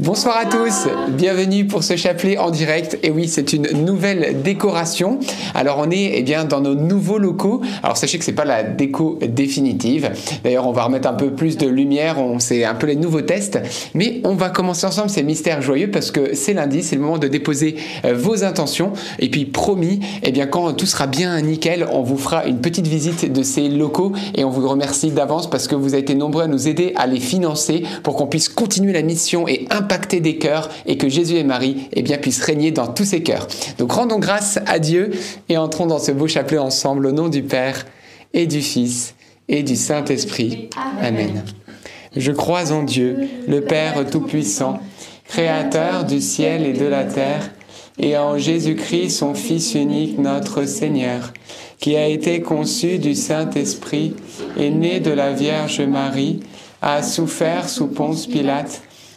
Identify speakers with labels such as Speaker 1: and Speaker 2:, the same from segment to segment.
Speaker 1: Bonsoir à tous, bienvenue pour ce chapelet en direct. Et oui, c'est une nouvelle décoration. Alors on est eh bien dans nos nouveaux locaux. Alors sachez que c'est pas la déco définitive. D'ailleurs, on va remettre un peu plus de lumière. On c'est un peu les nouveaux tests, mais on va commencer ensemble ces mystères joyeux parce que c'est lundi, c'est le moment de déposer euh, vos intentions. Et puis promis, eh bien quand tout sera bien nickel, on vous fera une petite visite de ces locaux et on vous remercie d'avance parce que vous avez été nombreux à nous aider à les financer pour qu'on puisse continuer la mission et impacter des cœurs et que Jésus et Marie eh bien, puissent régner dans tous ces cœurs. Donc rendons grâce à Dieu et entrons dans ce beau chapelet ensemble au nom du Père et du Fils et du Saint-Esprit. Amen. Je crois en Dieu, le Père Tout-Puissant, Créateur du ciel et de la terre, et en Jésus-Christ, son Fils unique, notre Seigneur, qui a été conçu du Saint-Esprit et né de la Vierge Marie, a souffert sous Ponce Pilate,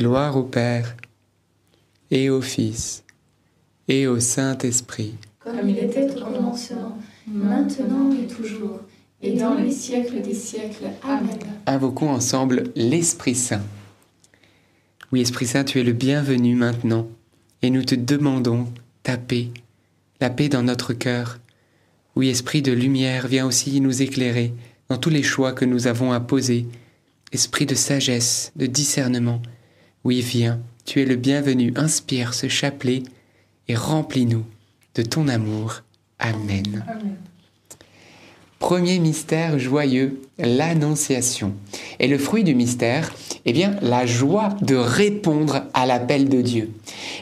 Speaker 1: Gloire au Père, et au Fils, et au Saint-Esprit.
Speaker 2: Comme il était au commencement, maintenant et toujours, et dans les siècles des siècles. Amen.
Speaker 1: Invoquons ensemble l'Esprit Saint. Oui, Esprit Saint, tu es le bienvenu maintenant, et nous te demandons ta paix, la paix dans notre cœur. Oui, Esprit de lumière, viens aussi nous éclairer dans tous les choix que nous avons à poser. Esprit de sagesse, de discernement. Oui, viens, tu es le bienvenu, inspire ce chapelet et remplis-nous de ton amour. Amen.
Speaker 2: Amen.
Speaker 1: Premier mystère joyeux, l'Annonciation. Et le fruit du mystère, eh bien, la joie de répondre à l'appel de Dieu.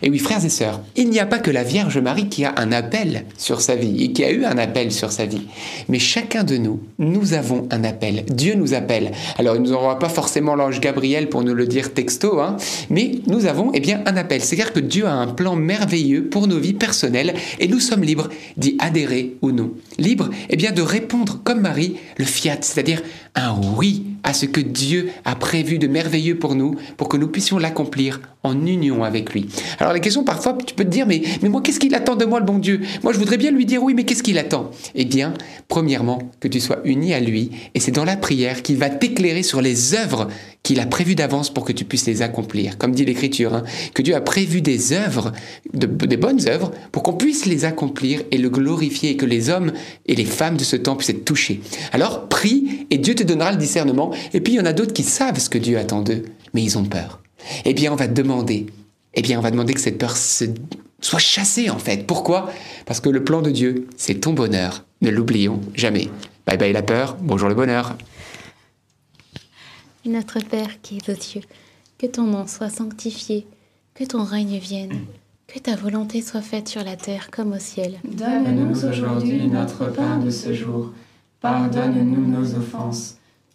Speaker 1: Et oui, frères et sœurs, il n'y a pas que la Vierge Marie qui a un appel sur sa vie et qui a eu un appel sur sa vie. Mais chacun de nous, nous avons un appel. Dieu nous appelle. Alors, il ne nous envoie pas forcément l'ange Gabriel pour nous le dire texto, hein, mais nous avons, eh bien, un appel. C'est-à-dire que Dieu a un plan merveilleux pour nos vies personnelles et nous sommes libres d'y adhérer ou non. Libres, eh bien, de répondre comme Marie le fiat, c'est-à-dire un oui à ce que Dieu a prévu de merveilleux pour nous, pour que nous puissions l'accomplir en union avec lui. Alors la question parfois, tu peux te dire, mais, mais moi, qu'est-ce qu'il attend de moi, le bon Dieu? Moi, je voudrais bien lui dire oui, mais qu'est-ce qu'il attend? Eh bien, premièrement, que tu sois uni à lui, et c'est dans la prière qu'il va t'éclairer sur les œuvres qu'il a prévues d'avance pour que tu puisses les accomplir. Comme dit l'Écriture, hein, que Dieu a prévu des œuvres, de, des bonnes œuvres, pour qu'on puisse les accomplir et le glorifier, et que les hommes et les femmes de ce temps puissent être touchés. Alors, prie, et Dieu te donnera le discernement. Et puis, il y en a d'autres qui savent ce que Dieu attend d'eux, mais ils ont peur. Eh bien, on va demander, eh bien, on va demander que cette peur se soient chassés en fait. Pourquoi? Parce que le plan de Dieu, c'est ton bonheur. Ne l'oublions jamais. Bye bye la peur, bonjour le bonheur.
Speaker 3: Notre Père qui es aux cieux, que ton nom soit sanctifié, que ton règne vienne, que ta volonté soit faite sur la terre comme au ciel.
Speaker 2: Donne-nous aujourd'hui notre pain de ce jour. Pardonne-nous nos offenses,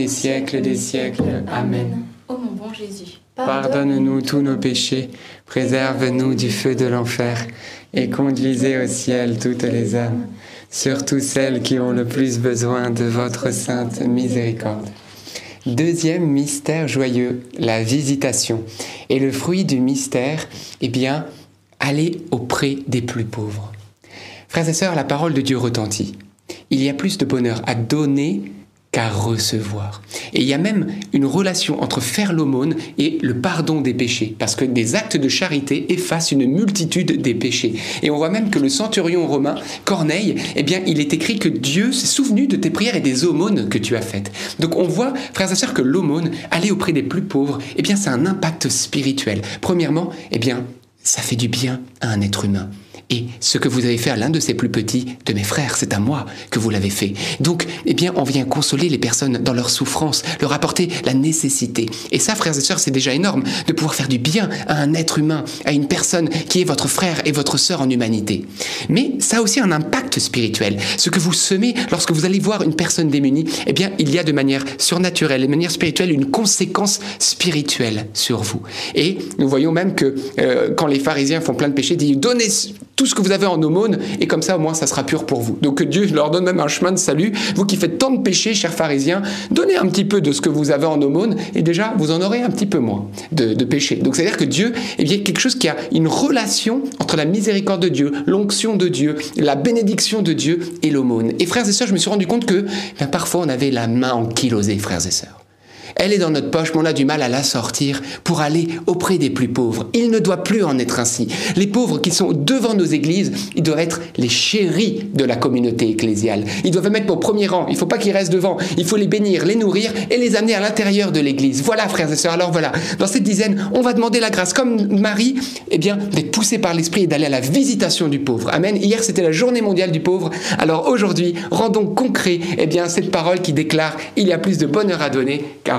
Speaker 1: les siècles des siècles. Amen.
Speaker 3: Ô mon bon Jésus,
Speaker 1: Pardonne-nous tous nos péchés, préserve-nous du feu de l'enfer, et conduisez au ciel toutes les âmes, surtout celles qui ont le plus besoin de votre sainte miséricorde. Deuxième mystère joyeux, la visitation. Et le fruit du mystère, eh bien, aller auprès des plus pauvres. Frères et sœurs, la parole de Dieu retentit. Il y a plus de bonheur à donner qu'à recevoir. Et il y a même une relation entre faire l'aumône et le pardon des péchés, parce que des actes de charité effacent une multitude des péchés. Et on voit même que le centurion romain, Corneille, eh bien, il est écrit que Dieu s'est souvenu de tes prières et des aumônes que tu as faites. Donc on voit, frères et sœurs, que l'aumône, aller auprès des plus pauvres, eh bien, c'est un impact spirituel. Premièrement, eh bien, ça fait du bien à un être humain. Et ce que vous avez fait à l'un de ces plus petits de mes frères, c'est à moi que vous l'avez fait. Donc, eh bien, on vient consoler les personnes dans leur souffrance, leur apporter la nécessité. Et ça, frères et sœurs, c'est déjà énorme de pouvoir faire du bien à un être humain, à une personne qui est votre frère et votre sœur en humanité. Mais ça a aussi un impact spirituel. Ce que vous semez lorsque vous allez voir une personne démunie, eh bien, il y a de manière surnaturelle, de manière spirituelle, une conséquence spirituelle sur vous. Et nous voyons même que euh, quand les pharisiens font plein de péchés, ils disent donnez tout ce que vous avez en aumône, et comme ça, au moins, ça sera pur pour vous. Donc Dieu leur donne même un chemin de salut. Vous qui faites tant de péchés, chers pharisiens, donnez un petit peu de ce que vous avez en aumône, et déjà, vous en aurez un petit peu moins de, péché. Donc c'est-à-dire que Dieu, eh bien, quelque chose qui a une relation entre la miséricorde de Dieu, l'onction de Dieu, la bénédiction de Dieu et l'aumône. Et frères et sœurs, je me suis rendu compte que ben, parfois, on avait la main ankylosée, frères et sœurs. Elle est dans notre poche, mais on a du mal à la sortir pour aller auprès des plus pauvres. Il ne doit plus en être ainsi. Les pauvres qui sont devant nos églises, ils doivent être les chéris de la communauté ecclésiale. Ils doivent mettre au premier rang. Il ne faut pas qu'ils restent devant. Il faut les bénir, les nourrir et les amener à l'intérieur de l'église. Voilà, frères et sœurs. Alors voilà, dans cette dizaine, on va demander la grâce, comme Marie, eh bien, d'être poussé par l'esprit et d'aller à la visitation du pauvre. Amen. Hier, c'était la journée mondiale du pauvre. Alors aujourd'hui, rendons concret, eh bien, cette parole qui déclare il y a plus de bonheur à donner qu'à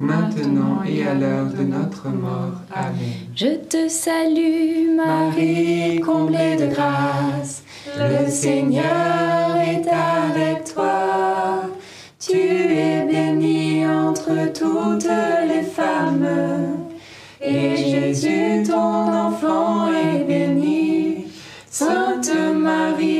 Speaker 2: maintenant et à l'heure de notre mort. Amen.
Speaker 4: Je te salue, Marie, comblée de grâce. Le Seigneur est avec toi.
Speaker 2: Tu es bénie entre toutes les femmes. Et Jésus, ton enfant, est béni. Sainte Marie,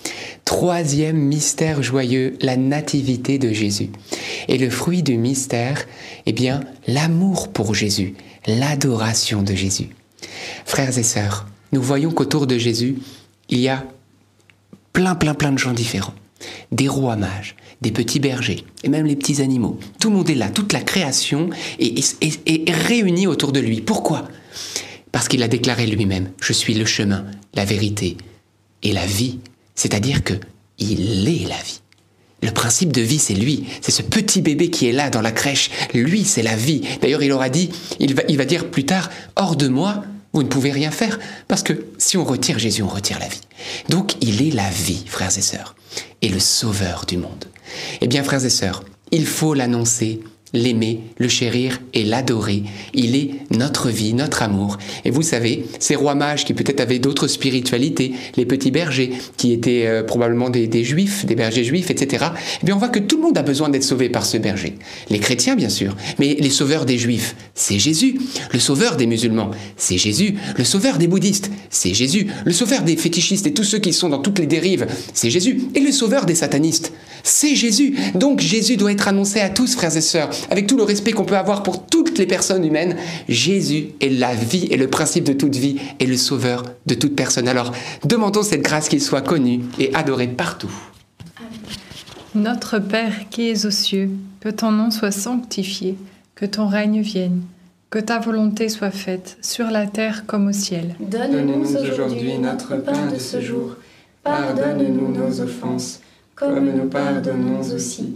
Speaker 1: Troisième mystère joyeux, la nativité de Jésus. Et le fruit du mystère, eh bien, l'amour pour Jésus, l'adoration de Jésus. Frères et sœurs, nous voyons qu'autour de Jésus, il y a plein, plein, plein de gens différents. Des rois mages, des petits bergers, et même les petits animaux. Tout le monde est là, toute la création est, est- réunie autour de lui. Pourquoi? Parce qu'il a déclaré lui-même, je suis le chemin, la vérité et la vie. C'est-à-dire que il est la vie. Le principe de vie, c'est lui. C'est ce petit bébé qui est là dans la crèche. Lui, c'est la vie. D'ailleurs, il aura dit, il va, il va dire plus tard, hors de moi, vous ne pouvez rien faire. Parce que si on retire Jésus, on retire la vie. Donc, il est la vie, frères et sœurs, et le sauveur du monde. Eh bien, frères et sœurs, il faut l'annoncer, l'aimer, le chérir et l'adorer. Il est notre vie, notre amour. Et vous savez, ces rois mages qui peut-être avaient d'autres spiritualités, les petits bergers qui étaient euh, probablement des, des juifs, des bergers juifs, etc. Eh bien, on voit que tout le monde a besoin d'être sauvé par ce berger. Les chrétiens, bien sûr, mais les sauveurs des juifs, c'est Jésus. Le sauveur des musulmans, c'est Jésus. Le sauveur des bouddhistes, c'est Jésus. Le sauveur des fétichistes et tous ceux qui sont dans toutes les dérives, c'est Jésus. Et le sauveur des satanistes, c'est Jésus. Donc Jésus doit être annoncé à tous, frères et sœurs, avec tout le respect qu'on peut avoir pour toutes les personnes humaines. Jésus est la vie et le principe de toute vie et le sauveur de toute personne. Alors demandons cette grâce qu'il soit connu et adoré partout.
Speaker 5: Notre Père qui es aux cieux, que ton nom soit sanctifié, que ton règne vienne, que ta volonté soit faite sur la terre comme au ciel.
Speaker 2: Donne-nous aujourd'hui notre pain de ce jour. Pardonne-nous nos offenses, comme nous pardonnons aussi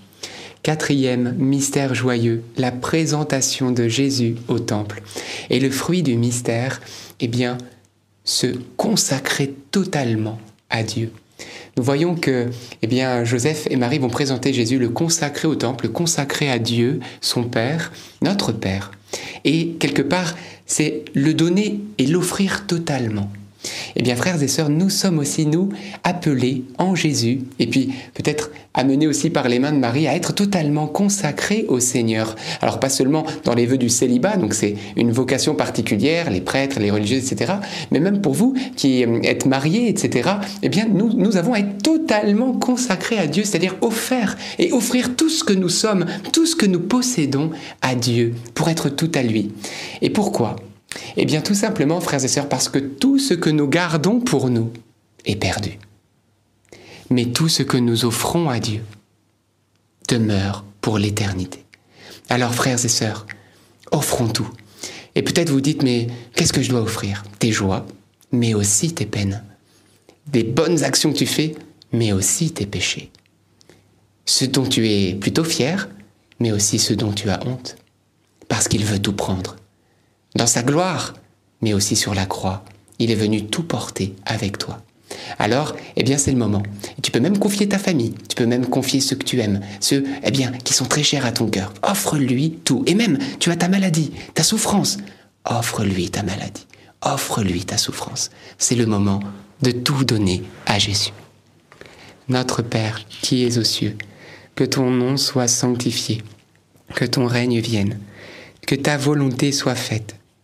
Speaker 1: Quatrième mystère joyeux, la présentation de Jésus au temple. Et le fruit du mystère, eh bien, se consacrer totalement à Dieu. Nous voyons que eh bien, Joseph et Marie vont présenter Jésus, le consacrer au temple, le consacrer à Dieu, son Père, notre Père. Et quelque part, c'est le donner et l'offrir totalement. Eh bien, frères et sœurs, nous sommes aussi, nous, appelés en Jésus, et puis peut-être amenés aussi par les mains de Marie à être totalement consacrés au Seigneur. Alors, pas seulement dans les vœux du célibat, donc c'est une vocation particulière, les prêtres, les religieux, etc., mais même pour vous qui êtes mariés, etc., eh bien, nous, nous avons à être totalement consacrés à Dieu, c'est-à-dire offert et offrir tout ce que nous sommes, tout ce que nous possédons à Dieu, pour être tout à lui. Et pourquoi? Eh bien tout simplement, frères et sœurs, parce que tout ce que nous gardons pour nous est perdu. Mais tout ce que nous offrons à Dieu demeure pour l'éternité. Alors, frères et sœurs, offrons tout. Et peut-être vous dites, mais qu'est-ce que je dois offrir? Tes joies, mais aussi tes peines. Des bonnes actions que tu fais, mais aussi tes péchés. Ce dont tu es plutôt fier, mais aussi ce dont tu as honte. Parce qu'il veut tout prendre dans sa gloire, mais aussi sur la croix. Il est venu tout porter avec toi. Alors, eh bien, c'est le moment. tu peux même confier ta famille, tu peux même confier ceux que tu aimes, ceux, eh bien, qui sont très chers à ton cœur. Offre-lui tout. Et même, tu as ta maladie, ta souffrance. Offre-lui ta maladie. Offre-lui ta souffrance. C'est le moment de tout donner à Jésus. Notre Père qui es aux cieux, que ton nom soit sanctifié, que ton règne vienne, que ta volonté soit faite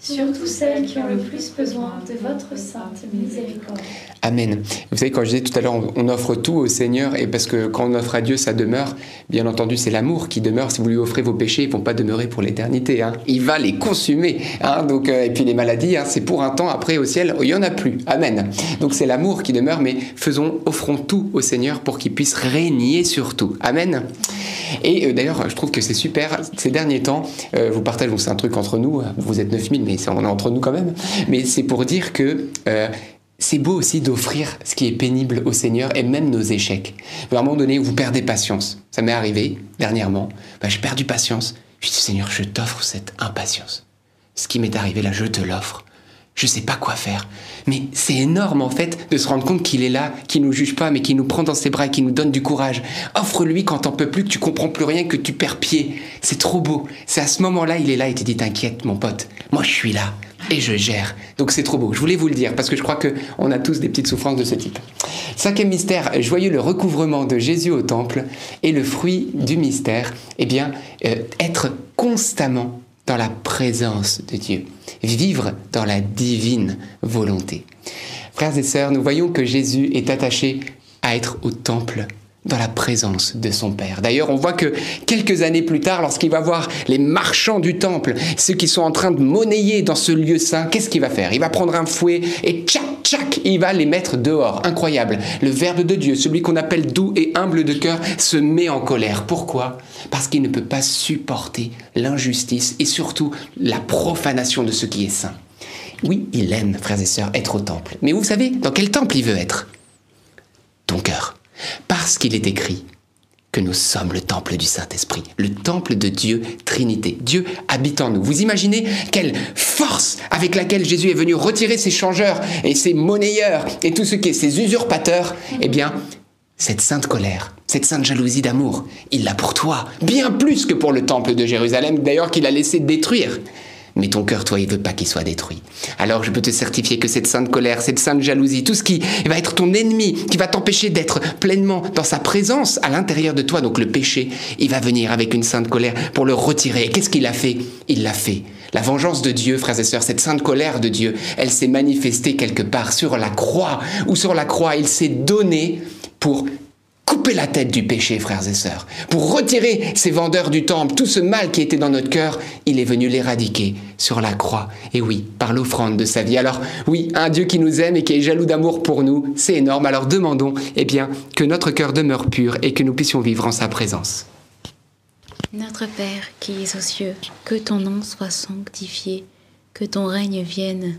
Speaker 2: surtout celles qui ont le plus besoin de votre sainte miséricorde.
Speaker 1: Amen. Vous savez, quand je disais tout à l'heure, on- offre tout au Seigneur, et parce que quand on offre à Dieu, ça demeure. Bien entendu, c'est l'amour qui demeure. Si vous lui offrez vos péchés, ils vont pas demeurer pour l'éternité. hein. Il va les consumer. hein. Donc, euh, et puis les maladies, hein, c'est pour un temps. Après, au ciel, il y en a plus. Amen. Donc c'est l'amour qui demeure, mais faisons, offrons tout au Seigneur pour qu'il puisse régner sur tout. Amen. Et euh, d'ailleurs, je trouve que c'est super. Ces derniers temps, euh, vous partagez, c'est un truc entre nous. Vous êtes 9000, mais on est entre nous quand même. Mais c'est pour dire que euh, c'est beau aussi d'offrir ce qui est pénible au Seigneur et même nos échecs. À un moment donné, vous perdez patience. Ça m'est arrivé dernièrement. Bah, j'ai perdu patience. Je dis Seigneur, je t'offre cette impatience. Ce qui m'est arrivé là, je te l'offre. Je sais pas quoi faire. Mais c'est énorme en fait de se rendre compte qu'il est là, qu'il nous juge pas, mais qu'il nous prend dans ses bras et qu'il nous donne du courage. Offre-lui quand t'en peux plus, que tu comprends plus rien, que tu perds pied. C'est trop beau. C'est à ce moment-là, il est là et te dit T'inquiète, mon pote, moi je suis là et je gère. Donc c'est trop beau. Je voulais vous le dire parce que je crois que on a tous des petites souffrances de ce type. Cinquième mystère, joyeux le recouvrement de Jésus au temple et le fruit du mystère, eh bien, euh, être constamment dans la présence de Dieu, vivre dans la divine volonté. Frères et sœurs, nous voyons que Jésus est attaché à être au temple dans la présence de son Père. D'ailleurs, on voit que quelques années plus tard, lorsqu'il va voir les marchands du temple, ceux qui sont en train de monnayer dans ce lieu saint, qu'est-ce qu'il va faire? Il va prendre un fouet et tchac, tchac, il va les mettre dehors. Incroyable. Le Verbe de Dieu, celui qu'on appelle doux et humble de cœur, se met en colère. Pourquoi? Parce qu'il ne peut pas supporter l'injustice et surtout la profanation de ce qui est saint. Oui, il aime, frères et sœurs, être au temple. Mais vous savez, dans quel temple il veut être? Ton cœur. Parce qu'il est écrit que nous sommes le temple du Saint-Esprit, le temple de Dieu Trinité. Dieu habite en nous. Vous imaginez quelle force avec laquelle Jésus est venu retirer ses changeurs et ses monnayeurs et tout ce qui est ses usurpateurs Eh bien, cette sainte colère, cette sainte jalousie d'amour, il l'a pour toi, bien plus que pour le temple de Jérusalem, d'ailleurs qu'il a laissé détruire. Mais ton cœur, toi, il veut pas qu'il soit détruit. Alors je peux te certifier que cette sainte colère, cette sainte jalousie, tout ce qui va être ton ennemi, qui va t'empêcher d'être pleinement dans sa présence à l'intérieur de toi, donc le péché, il va venir avec une sainte colère pour le retirer. Et qu'est-ce qu'il a fait? Il l'a fait. La vengeance de Dieu, frères et sœurs, cette sainte colère de Dieu, elle s'est manifestée quelque part sur la croix, ou sur la croix, il s'est donné pour couper la tête du péché, frères et sœurs, pour retirer ces vendeurs du temple, tout ce mal qui était dans notre cœur, il est venu l'éradiquer sur la croix. Et oui, par l'offrande de sa vie. Alors oui, un Dieu qui nous aime et qui est jaloux d'amour pour nous, c'est énorme. Alors demandons, eh bien, que notre cœur demeure pur et que nous puissions vivre en sa présence.
Speaker 3: Notre Père qui es aux cieux, que ton nom soit sanctifié, que ton règne vienne,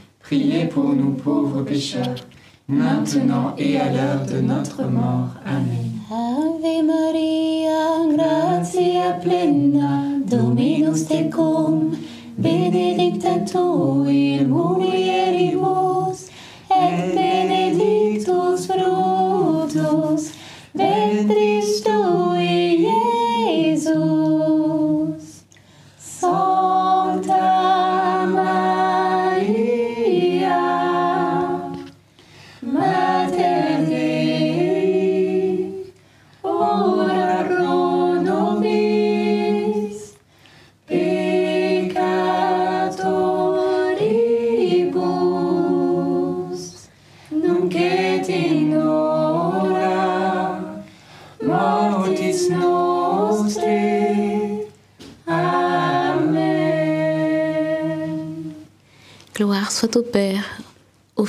Speaker 2: priez pour nous pauvres pécheurs, maintenant et à l'heure de notre mort. Amen.
Speaker 6: Ave Maria, gratia plena, Dominus tecum, benedicta tu in mulieribus, et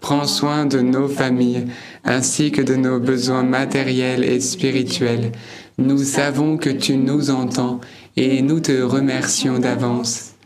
Speaker 1: Prends soin de nos familles, ainsi que de nos besoins matériels et spirituels. Nous savons que tu nous entends et nous te remercions d'avance.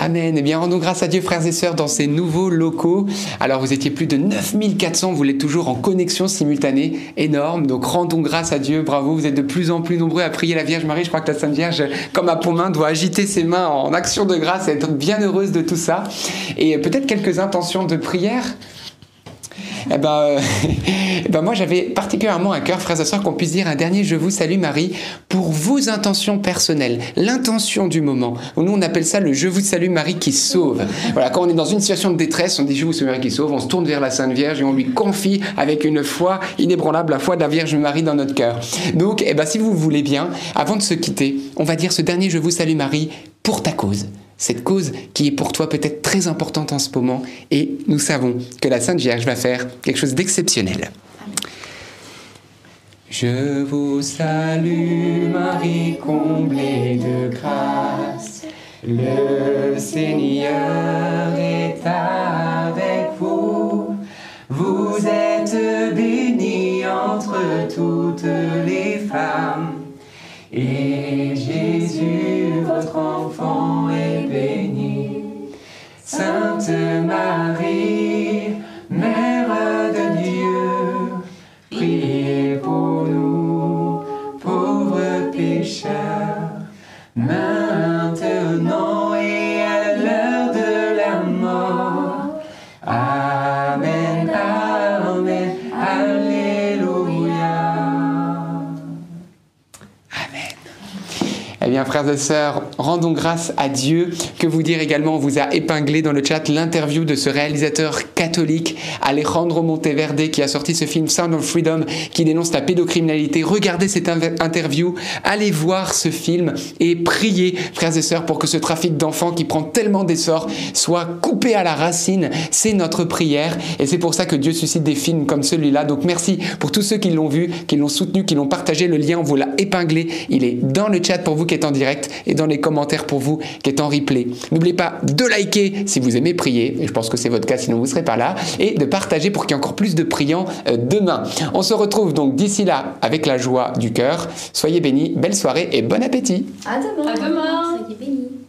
Speaker 1: Amen. Eh bien, rendons grâce à Dieu, frères et sœurs, dans ces nouveaux locaux. Alors, vous étiez plus de 9400, vous l'êtes toujours en connexion simultanée, énorme. Donc, rendons grâce à Dieu. Bravo, vous êtes de plus en plus nombreux à prier la Vierge Marie. Je crois que la Sainte Vierge, comme à Pontmain, doit agiter ses mains en action de grâce et être bien heureuse de tout ça. Et peut-être quelques intentions de prière. Eh ben, euh, eh ben moi j'avais particulièrement à cœur, frères et sœurs, qu'on puisse dire un dernier Je vous salue Marie pour vos intentions personnelles, l'intention du moment. Nous on appelle ça le Je vous salue Marie qui sauve. Voilà, quand on est dans une situation de détresse, on dit Je vous salue Marie qui sauve, on se tourne vers la Sainte Vierge et on lui confie avec une foi inébranlable la foi de la Vierge Marie dans notre cœur. Donc, eh ben, si vous voulez bien, avant de se quitter, on va dire ce dernier Je vous salue Marie pour ta cause cette cause qui est pour toi peut-être très importante en ce moment et nous savons que la Sainte Vierge va faire quelque chose d'exceptionnel. Je vous salue Marie comblée de grâce, le Seigneur est avec vous, vous êtes bénie entre toutes les femmes. Et Jésus, votre enfant. Sainte Marie, Mère de Dieu, priez pour nous, pauvres pécheurs, maintenant frères et sœurs, rendons grâce à Dieu. Que vous dire également, on vous a épinglé dans le chat l'interview de ce réalisateur catholique, Alejandro Monteverde, qui a sorti ce film Sound of Freedom, qui dénonce la pédocriminalité. Regardez cette interview, allez voir ce film et priez, frères et sœurs, pour que ce trafic d'enfants qui prend tellement d'essor soit coupé à la racine. C'est notre prière et c'est pour ça que Dieu suscite des films comme celui-là. Donc merci pour tous ceux qui l'ont vu, qui l'ont soutenu, qui l'ont partagé. Le lien, on vous l'a épinglé. Il est dans le chat pour vous qui êtes en direct et dans les commentaires pour vous qui êtes en replay. N'oubliez pas de liker si vous aimez prier, et je pense que c'est votre cas sinon vous ne serez pas là, et de partager pour qu'il y ait encore plus de priants euh, demain. On se retrouve donc d'ici là avec la joie du cœur. Soyez bénis, belle soirée et bon appétit.
Speaker 2: À demain.
Speaker 5: À demain.
Speaker 3: Soyez bénis.